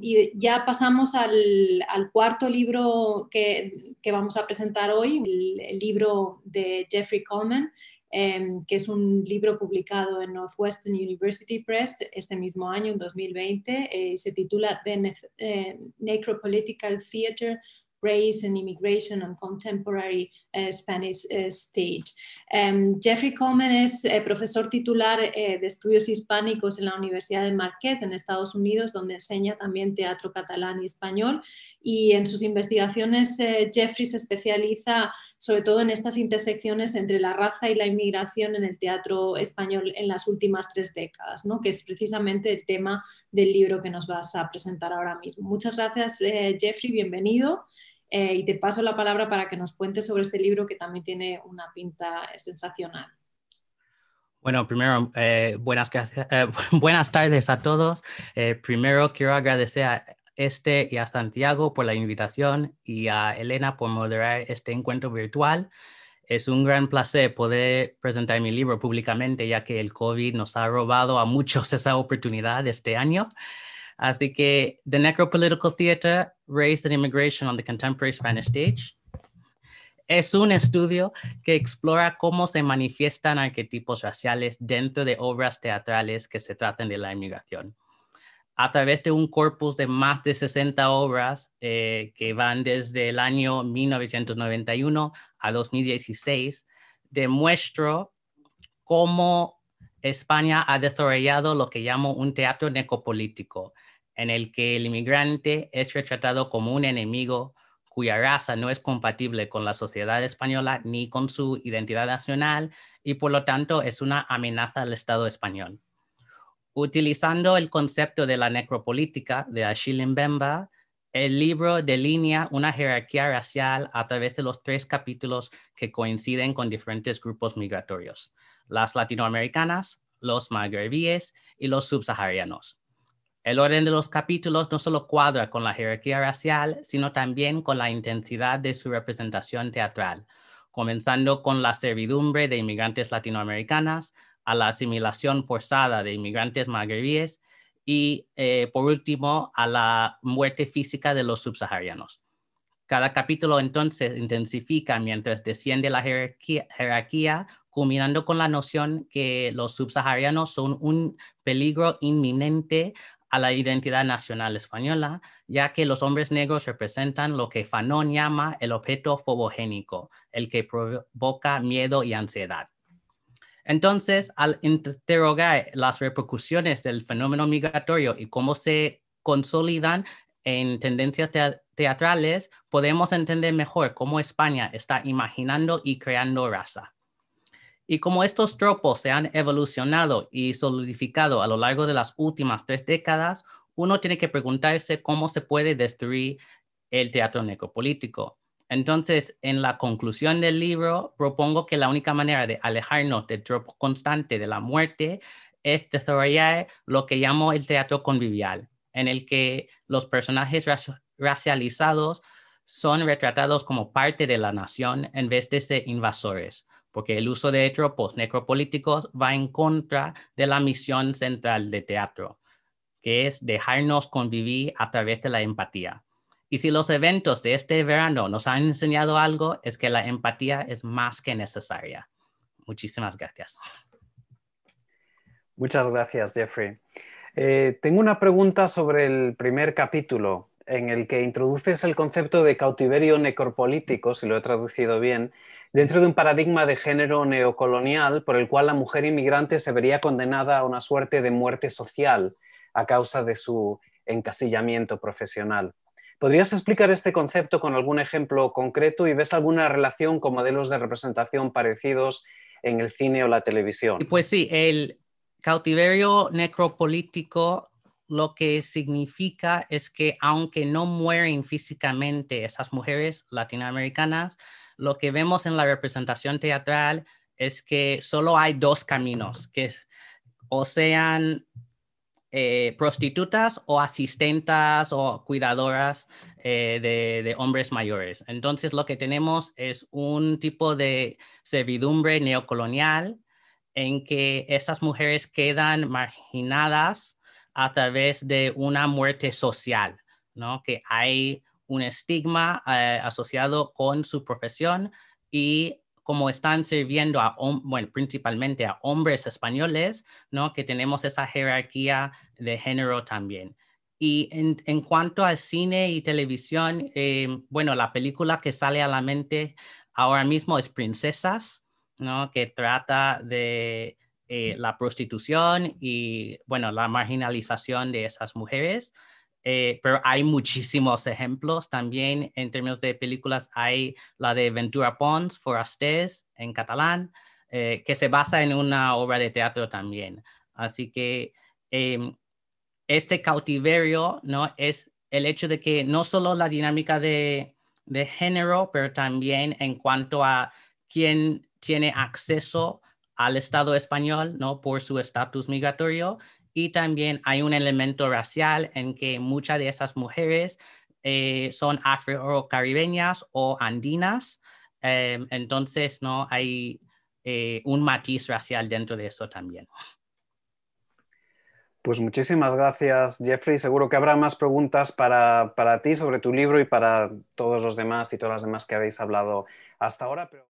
Y ya pasamos al, cuarto libro que, vamos a presentar hoy, el, libro de Jeffrey Coleman, em, que es un libro publicado en Northwestern University Press este mismo año, en 2020. Eh, se titula The eh, Necropolitical Theater Race and Immigration on Contemporary uh, Spanish uh, Stage. Um, Jeffrey Coleman es uh, profesor titular de estudios hispánicos en la Universidad de Marquette en Estados Unidos, donde enseña también teatro catalán y español. Y en sus investigaciones, Jeffrey se especializa sobre todo en estas intersecciones entre la raza y la inmigración en el teatro español en las últimas tres décadas, ¿no? que es precisamente el tema del libro que nos vas a presentar ahora mismo. Muchas gracias, Jeffrey, bienvenido. Eh, y te paso la palabra para que nos cuentes sobre este libro que también tiene una pinta sensacional. Bueno, primero, eh, eh, buenas tardes a todos. primero quiero agradecer a este y a Santiago por la invitación y a Elena por moderar este encuentro virtual. Es un gran placer poder presentar mi libro públicamente, ya que el COVID nos ha robado a muchos esa oportunidad este año. Así que The Necropolitical Theater, Race and Immigration on the Contemporary Spanish Stage es un estudio que explora cómo se manifiestan arquetipos raciales dentro de obras teatrales que se tratan de la inmigración. A través de un corpus de más de 60 obras eh, que van desde el año 1991 a 2016, demuestro cómo España ha desarrollado lo que llamo un teatro necropolítico, en el que el inmigrante es retratado como un enemigo cuya raza no es compatible con la sociedad española ni con su identidad nacional y por lo tanto es una amenaza al Estado español. Utilizando el concepto de la necropolítica de Achille Mbemba, el libro delinea una jerarquía racial a través de los tres capítulos que coinciden con diferentes grupos migratorios, las latinoamericanas, los magrebíes y los subsaharianos. El orden de los capítulos no solo cuadra con la jerarquía racial, sino también con la intensidad de su representación teatral, comenzando con la servidumbre de inmigrantes latinoamericanas, a la asimilación forzada de inmigrantes magrebíes y, eh, por último, a la muerte física de los subsaharianos. Cada capítulo entonces intensifica mientras desciende la jerarquía, jerarquía, culminando con la noción que los subsaharianos son un peligro inminente a la identidad nacional española, ya que los hombres negros representan lo que Fanon llama el objeto fobogénico, el que provoca miedo y ansiedad. Entonces, al interrogar las repercusiones del fenómeno migratorio y cómo se consolidan en tendencias teatrales, podemos entender mejor cómo España está imaginando y creando raza. Y como estos tropos se han evolucionado y solidificado a lo largo de las últimas tres décadas, uno tiene que preguntarse cómo se puede destruir el teatro necropolítico. Entonces, en la conclusión del libro, propongo que la única manera de alejarnos del tropo constante de la muerte es desarrollar lo que llamo el teatro convivial, en el que los personajes racializados son retratados como parte de la nación en vez de ser invasores porque el uso de tropos necropolíticos va en contra de la misión central de teatro, que es dejarnos convivir a través de la empatía. Y si los eventos de este verano nos han enseñado algo, es que la empatía es más que necesaria. Muchísimas gracias. Muchas gracias, Jeffrey. Eh, tengo una pregunta sobre el primer capítulo, en el que introduces el concepto de cautiverio necropolítico, si lo he traducido bien, dentro de un paradigma de género neocolonial por el cual la mujer inmigrante se vería condenada a una suerte de muerte social a causa de su encasillamiento profesional. ¿Podrías explicar este concepto con algún ejemplo concreto y ves alguna relación con modelos de representación parecidos en el cine o la televisión? Pues sí, el cautiverio necropolítico lo que significa es que aunque no mueren físicamente esas mujeres latinoamericanas, lo que vemos en la representación teatral es que solo hay dos caminos, que o sean eh, prostitutas o asistentas o cuidadoras eh, de, hombres mayores. Entonces lo que tenemos es un tipo de servidumbre neocolonial en que esas mujeres quedan marginadas a través de una muerte social, ¿no? Que hay un estigma eh, asociado con su profesión y como están sirviendo a, bueno, principalmente a hombres españoles, ¿no? Que tenemos esa jerarquía de género también. Y en, cuanto al cine y televisión, eh, bueno, la película que sale a la mente ahora mismo es Princesas, ¿no? Que trata de eh, la prostitución y, bueno, la marginalización de esas mujeres. Eh, pero hay muchísimos ejemplos también en términos de películas. Hay la de Ventura Pons, Forastés, en catalán, eh, que se basa en una obra de teatro también. Así que em, este cautiverio ¿no? es el hecho de que no solo la dinámica de, de género, pero también en cuanto a quién tiene acceso al Estado español, ¿no? Por su estatus migratorio y también hay un elemento racial en que muchas de esas mujeres eh, son afro-caribeñas o andinas. Em, entonces, ¿no? Hay eh, un matiz racial dentro de eso también. Pues muchísimas gracias, Jeffrey. Seguro que habrá más preguntas para, ti sobre tu libro y para todos los demás y todas las demás que habéis hablado hasta ahora. Pero...